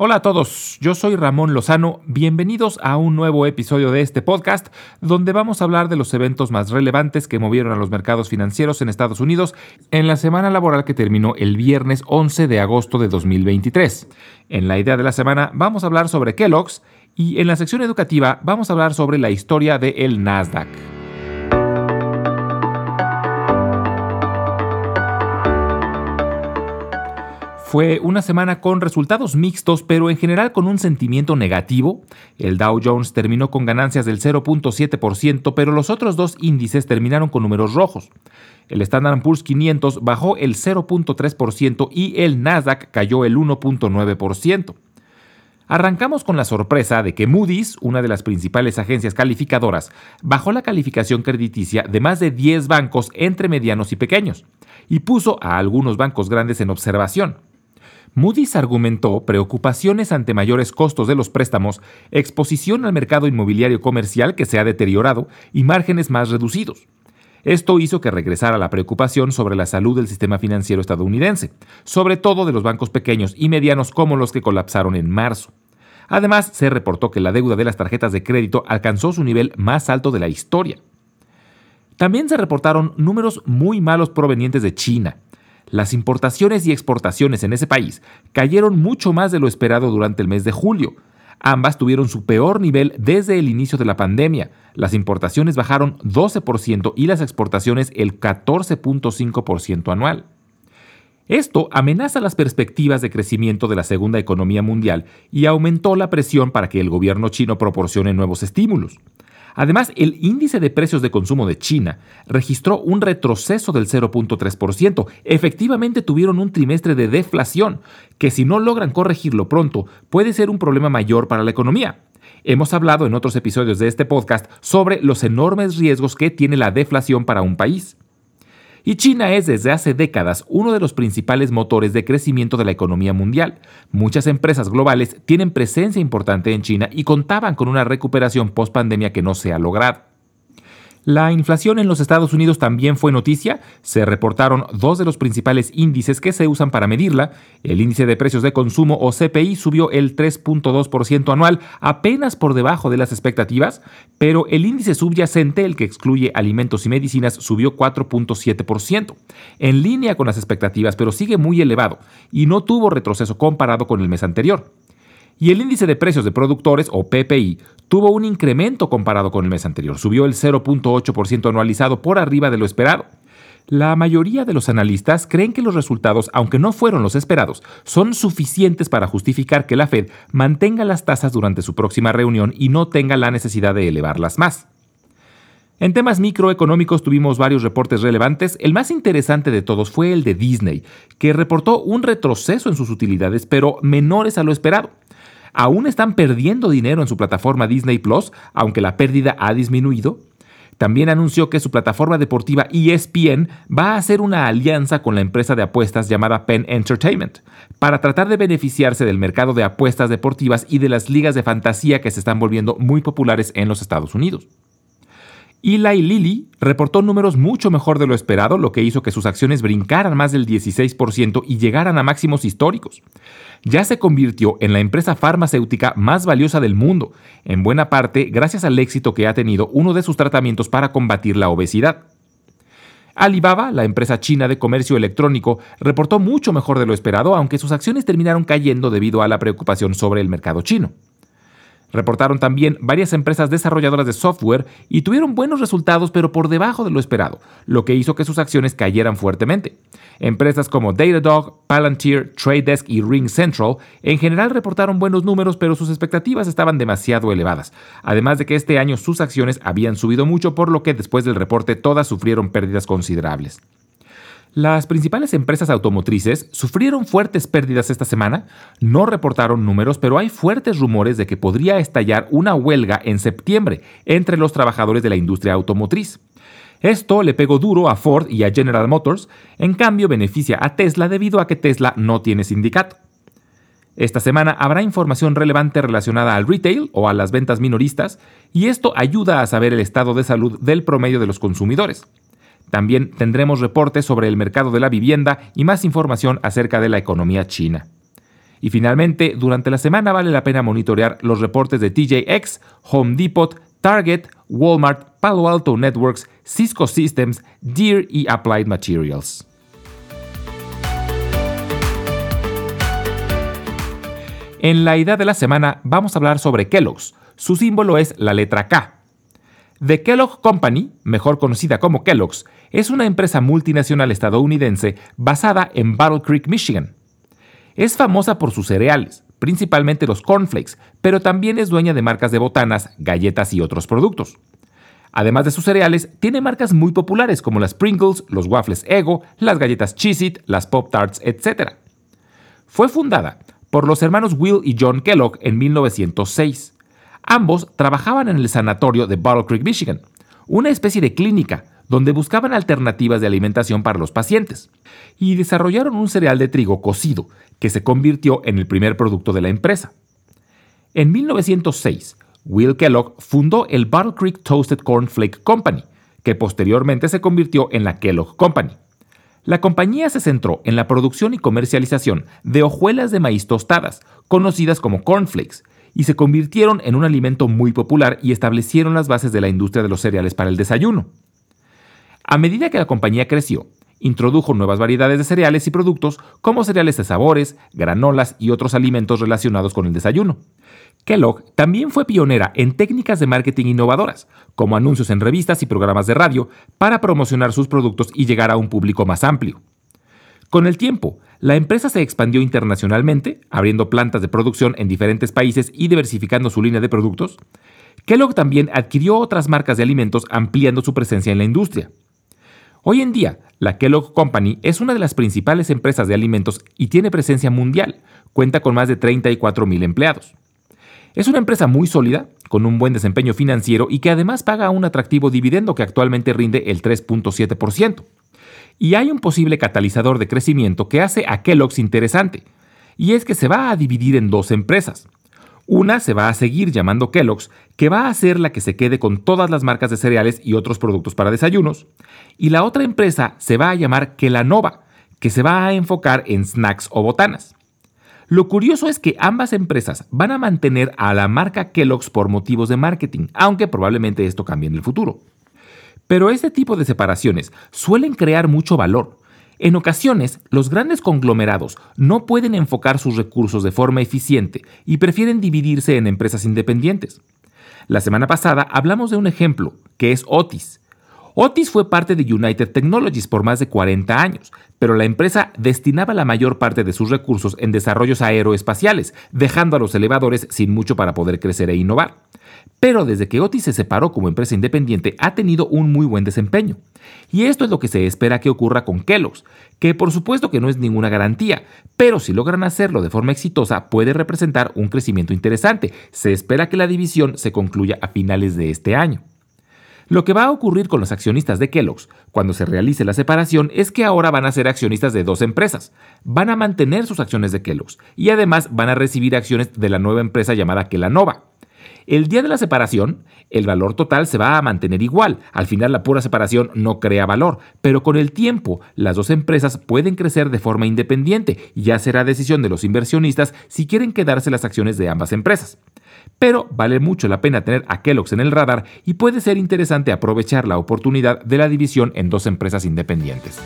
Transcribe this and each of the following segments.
Hola a todos, yo soy Ramón Lozano, bienvenidos a un nuevo episodio de este podcast donde vamos a hablar de los eventos más relevantes que movieron a los mercados financieros en Estados Unidos en la semana laboral que terminó el viernes 11 de agosto de 2023. En la idea de la semana vamos a hablar sobre Kellogg's y en la sección educativa vamos a hablar sobre la historia del el Nasdaq. Fue una semana con resultados mixtos, pero en general con un sentimiento negativo. El Dow Jones terminó con ganancias del 0.7%, pero los otros dos índices terminaron con números rojos. El Standard Poor's 500 bajó el 0.3% y el Nasdaq cayó el 1.9%. Arrancamos con la sorpresa de que Moody's, una de las principales agencias calificadoras, bajó la calificación crediticia de más de 10 bancos entre medianos y pequeños, y puso a algunos bancos grandes en observación. Moody's argumentó preocupaciones ante mayores costos de los préstamos, exposición al mercado inmobiliario comercial que se ha deteriorado y márgenes más reducidos. Esto hizo que regresara la preocupación sobre la salud del sistema financiero estadounidense, sobre todo de los bancos pequeños y medianos como los que colapsaron en marzo. Además, se reportó que la deuda de las tarjetas de crédito alcanzó su nivel más alto de la historia. También se reportaron números muy malos provenientes de China, las importaciones y exportaciones en ese país cayeron mucho más de lo esperado durante el mes de julio. Ambas tuvieron su peor nivel desde el inicio de la pandemia. Las importaciones bajaron 12% y las exportaciones el 14.5% anual. Esto amenaza las perspectivas de crecimiento de la segunda economía mundial y aumentó la presión para que el gobierno chino proporcione nuevos estímulos. Además, el índice de precios de consumo de China registró un retroceso del 0.3%. Efectivamente tuvieron un trimestre de deflación, que si no logran corregirlo pronto, puede ser un problema mayor para la economía. Hemos hablado en otros episodios de este podcast sobre los enormes riesgos que tiene la deflación para un país. Y China es desde hace décadas uno de los principales motores de crecimiento de la economía mundial. Muchas empresas globales tienen presencia importante en China y contaban con una recuperación post pandemia que no se ha logrado. La inflación en los Estados Unidos también fue noticia. Se reportaron dos de los principales índices que se usan para medirla. El índice de precios de consumo o CPI subió el 3.2% anual, apenas por debajo de las expectativas, pero el índice subyacente, el que excluye alimentos y medicinas, subió 4.7%, en línea con las expectativas, pero sigue muy elevado y no tuvo retroceso comparado con el mes anterior y el índice de precios de productores, o PPI, tuvo un incremento comparado con el mes anterior, subió el 0.8% anualizado por arriba de lo esperado. La mayoría de los analistas creen que los resultados, aunque no fueron los esperados, son suficientes para justificar que la Fed mantenga las tasas durante su próxima reunión y no tenga la necesidad de elevarlas más. En temas microeconómicos tuvimos varios reportes relevantes. El más interesante de todos fue el de Disney, que reportó un retroceso en sus utilidades, pero menores a lo esperado aún están perdiendo dinero en su plataforma Disney Plus, aunque la pérdida ha disminuido. También anunció que su plataforma deportiva ESPN va a hacer una alianza con la empresa de apuestas llamada Penn Entertainment para tratar de beneficiarse del mercado de apuestas deportivas y de las ligas de fantasía que se están volviendo muy populares en los Estados Unidos. Eli Lilly reportó números mucho mejor de lo esperado, lo que hizo que sus acciones brincaran más del 16% y llegaran a máximos históricos. Ya se convirtió en la empresa farmacéutica más valiosa del mundo, en buena parte gracias al éxito que ha tenido uno de sus tratamientos para combatir la obesidad. Alibaba, la empresa china de comercio electrónico, reportó mucho mejor de lo esperado, aunque sus acciones terminaron cayendo debido a la preocupación sobre el mercado chino. Reportaron también varias empresas desarrolladoras de software y tuvieron buenos resultados pero por debajo de lo esperado, lo que hizo que sus acciones cayeran fuertemente. Empresas como Datadog, Palantir, Trade Desk y Ring Central en general reportaron buenos números pero sus expectativas estaban demasiado elevadas, además de que este año sus acciones habían subido mucho por lo que después del reporte todas sufrieron pérdidas considerables. Las principales empresas automotrices sufrieron fuertes pérdidas esta semana, no reportaron números, pero hay fuertes rumores de que podría estallar una huelga en septiembre entre los trabajadores de la industria automotriz. Esto le pegó duro a Ford y a General Motors, en cambio beneficia a Tesla debido a que Tesla no tiene sindicato. Esta semana habrá información relevante relacionada al retail o a las ventas minoristas, y esto ayuda a saber el estado de salud del promedio de los consumidores. También tendremos reportes sobre el mercado de la vivienda y más información acerca de la economía china. Y finalmente, durante la semana vale la pena monitorear los reportes de TJX, Home Depot, Target, Walmart, Palo Alto Networks, Cisco Systems, Deere y Applied Materials. En la idea de la semana vamos a hablar sobre Kellogg's. Su símbolo es la letra K. The Kellogg Company, mejor conocida como Kellogg's, es una empresa multinacional estadounidense basada en Battle Creek, Michigan. Es famosa por sus cereales, principalmente los cornflakes, pero también es dueña de marcas de botanas, galletas y otros productos. Además de sus cereales, tiene marcas muy populares como las Pringles, los waffles Ego, las galletas Cheez-It, las Pop Tarts, etc. Fue fundada por los hermanos Will y John Kellogg en 1906. Ambos trabajaban en el sanatorio de Battle Creek, Michigan, una especie de clínica donde buscaban alternativas de alimentación para los pacientes, y desarrollaron un cereal de trigo cocido que se convirtió en el primer producto de la empresa. En 1906, Will Kellogg fundó el Battle Creek Toasted Corn Flake Company, que posteriormente se convirtió en la Kellogg Company. La compañía se centró en la producción y comercialización de hojuelas de maíz tostadas, conocidas como cornflakes, y se convirtieron en un alimento muy popular y establecieron las bases de la industria de los cereales para el desayuno. A medida que la compañía creció, introdujo nuevas variedades de cereales y productos como cereales de sabores, granolas y otros alimentos relacionados con el desayuno. Kellogg también fue pionera en técnicas de marketing innovadoras, como anuncios en revistas y programas de radio, para promocionar sus productos y llegar a un público más amplio. Con el tiempo, la empresa se expandió internacionalmente, abriendo plantas de producción en diferentes países y diversificando su línea de productos. Kellogg también adquirió otras marcas de alimentos ampliando su presencia en la industria. Hoy en día, la Kellogg Company es una de las principales empresas de alimentos y tiene presencia mundial. Cuenta con más de 34 mil empleados. Es una empresa muy sólida, con un buen desempeño financiero y que además paga un atractivo dividendo que actualmente rinde el 3.7%. Y hay un posible catalizador de crecimiento que hace a Kellogg's interesante, y es que se va a dividir en dos empresas. Una se va a seguir llamando Kellogg's, que va a ser la que se quede con todas las marcas de cereales y otros productos para desayunos, y la otra empresa se va a llamar Kelanova, que se va a enfocar en snacks o botanas. Lo curioso es que ambas empresas van a mantener a la marca Kellogg's por motivos de marketing, aunque probablemente esto cambie en el futuro. Pero este tipo de separaciones suelen crear mucho valor, en ocasiones, los grandes conglomerados no pueden enfocar sus recursos de forma eficiente y prefieren dividirse en empresas independientes. La semana pasada hablamos de un ejemplo, que es Otis. Otis fue parte de United Technologies por más de 40 años, pero la empresa destinaba la mayor parte de sus recursos en desarrollos aeroespaciales, dejando a los elevadores sin mucho para poder crecer e innovar. Pero desde que Otis se separó como empresa independiente ha tenido un muy buen desempeño. Y esto es lo que se espera que ocurra con Kellogg's, que por supuesto que no es ninguna garantía, pero si logran hacerlo de forma exitosa puede representar un crecimiento interesante. Se espera que la división se concluya a finales de este año. Lo que va a ocurrir con los accionistas de Kellogg's cuando se realice la separación es que ahora van a ser accionistas de dos empresas. Van a mantener sus acciones de Kellogg's y además van a recibir acciones de la nueva empresa llamada Kellanova. El día de la separación, el valor total se va a mantener igual. Al final la pura separación no crea valor, pero con el tiempo las dos empresas pueden crecer de forma independiente y ya será decisión de los inversionistas si quieren quedarse las acciones de ambas empresas. Pero vale mucho la pena tener a Kellogg's en el radar y puede ser interesante aprovechar la oportunidad de la división en dos empresas independientes.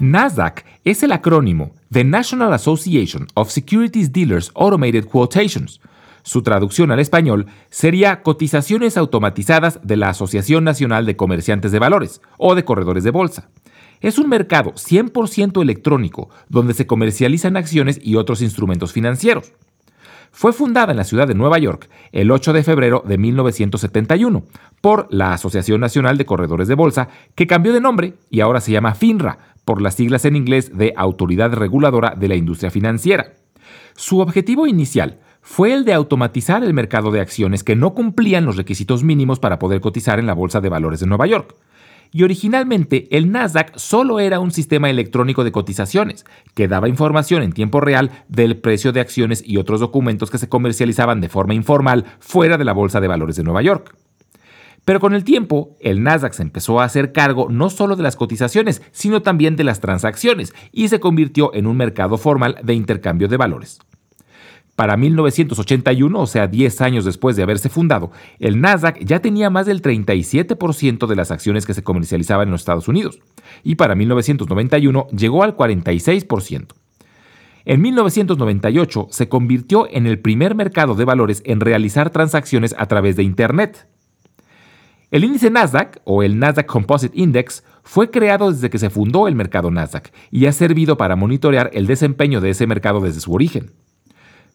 Nasdaq es el acrónimo The National Association of Securities Dealers Automated Quotations. Su traducción al español sería Cotizaciones Automatizadas de la Asociación Nacional de Comerciantes de Valores o de Corredores de Bolsa. Es un mercado 100% electrónico donde se comercializan acciones y otros instrumentos financieros. Fue fundada en la ciudad de Nueva York el 8 de febrero de 1971 por la Asociación Nacional de Corredores de Bolsa, que cambió de nombre y ahora se llama FINRA, por las siglas en inglés de Autoridad Reguladora de la Industria Financiera. Su objetivo inicial fue el de automatizar el mercado de acciones que no cumplían los requisitos mínimos para poder cotizar en la Bolsa de Valores de Nueva York y originalmente el Nasdaq solo era un sistema electrónico de cotizaciones que daba información en tiempo real del precio de acciones y otros documentos que se comercializaban de forma informal fuera de la Bolsa de Valores de Nueva York. Pero con el tiempo, el Nasdaq se empezó a hacer cargo no solo de las cotizaciones, sino también de las transacciones y se convirtió en un mercado formal de intercambio de valores. Para 1981, o sea 10 años después de haberse fundado, el Nasdaq ya tenía más del 37% de las acciones que se comercializaban en los Estados Unidos, y para 1991 llegó al 46%. En 1998 se convirtió en el primer mercado de valores en realizar transacciones a través de Internet. El índice Nasdaq, o el Nasdaq Composite Index, fue creado desde que se fundó el mercado Nasdaq y ha servido para monitorear el desempeño de ese mercado desde su origen.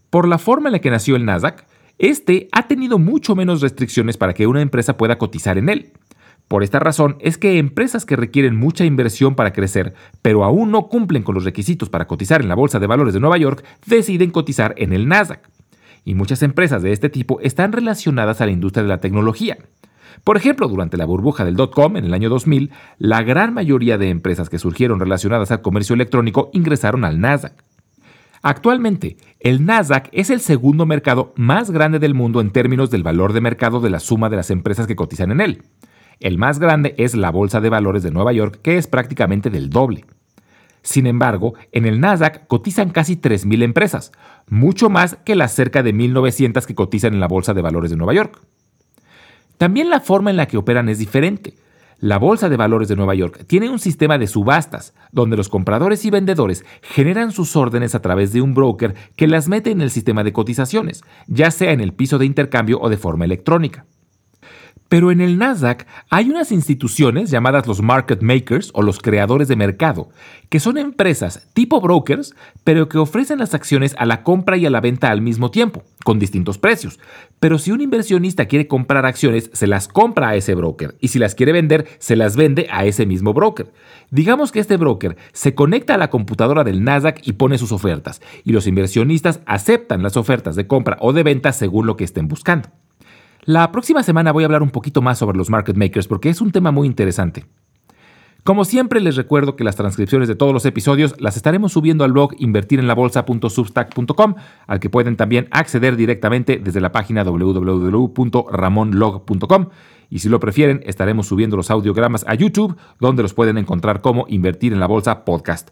Por la forma en la que nació el Nasdaq, este ha tenido mucho menos restricciones para que una empresa pueda cotizar en él. Por esta razón es que empresas que requieren mucha inversión para crecer, pero aún no cumplen con los requisitos para cotizar en la Bolsa de Valores de Nueva York, deciden cotizar en el Nasdaq. Y muchas empresas de este tipo están relacionadas a la industria de la tecnología. Por ejemplo, durante la burbuja del dot-com en el año 2000, la gran mayoría de empresas que surgieron relacionadas al comercio electrónico ingresaron al Nasdaq. Actualmente, el Nasdaq es el segundo mercado más grande del mundo en términos del valor de mercado de la suma de las empresas que cotizan en él. El más grande es la Bolsa de Valores de Nueva York, que es prácticamente del doble. Sin embargo, en el Nasdaq cotizan casi 3.000 empresas, mucho más que las cerca de 1.900 que cotizan en la Bolsa de Valores de Nueva York. También la forma en la que operan es diferente. La Bolsa de Valores de Nueva York tiene un sistema de subastas, donde los compradores y vendedores generan sus órdenes a través de un broker que las mete en el sistema de cotizaciones, ya sea en el piso de intercambio o de forma electrónica. Pero en el Nasdaq hay unas instituciones llamadas los market makers o los creadores de mercado, que son empresas tipo brokers, pero que ofrecen las acciones a la compra y a la venta al mismo tiempo, con distintos precios. Pero si un inversionista quiere comprar acciones, se las compra a ese broker, y si las quiere vender, se las vende a ese mismo broker. Digamos que este broker se conecta a la computadora del Nasdaq y pone sus ofertas, y los inversionistas aceptan las ofertas de compra o de venta según lo que estén buscando. La próxima semana voy a hablar un poquito más sobre los market makers porque es un tema muy interesante. Como siempre les recuerdo que las transcripciones de todos los episodios las estaremos subiendo al blog invertirenlabolsa.substack.com, al que pueden también acceder directamente desde la página www.ramonlog.com. Y si lo prefieren, estaremos subiendo los audiogramas a YouTube, donde los pueden encontrar como Invertir en la Bolsa Podcast.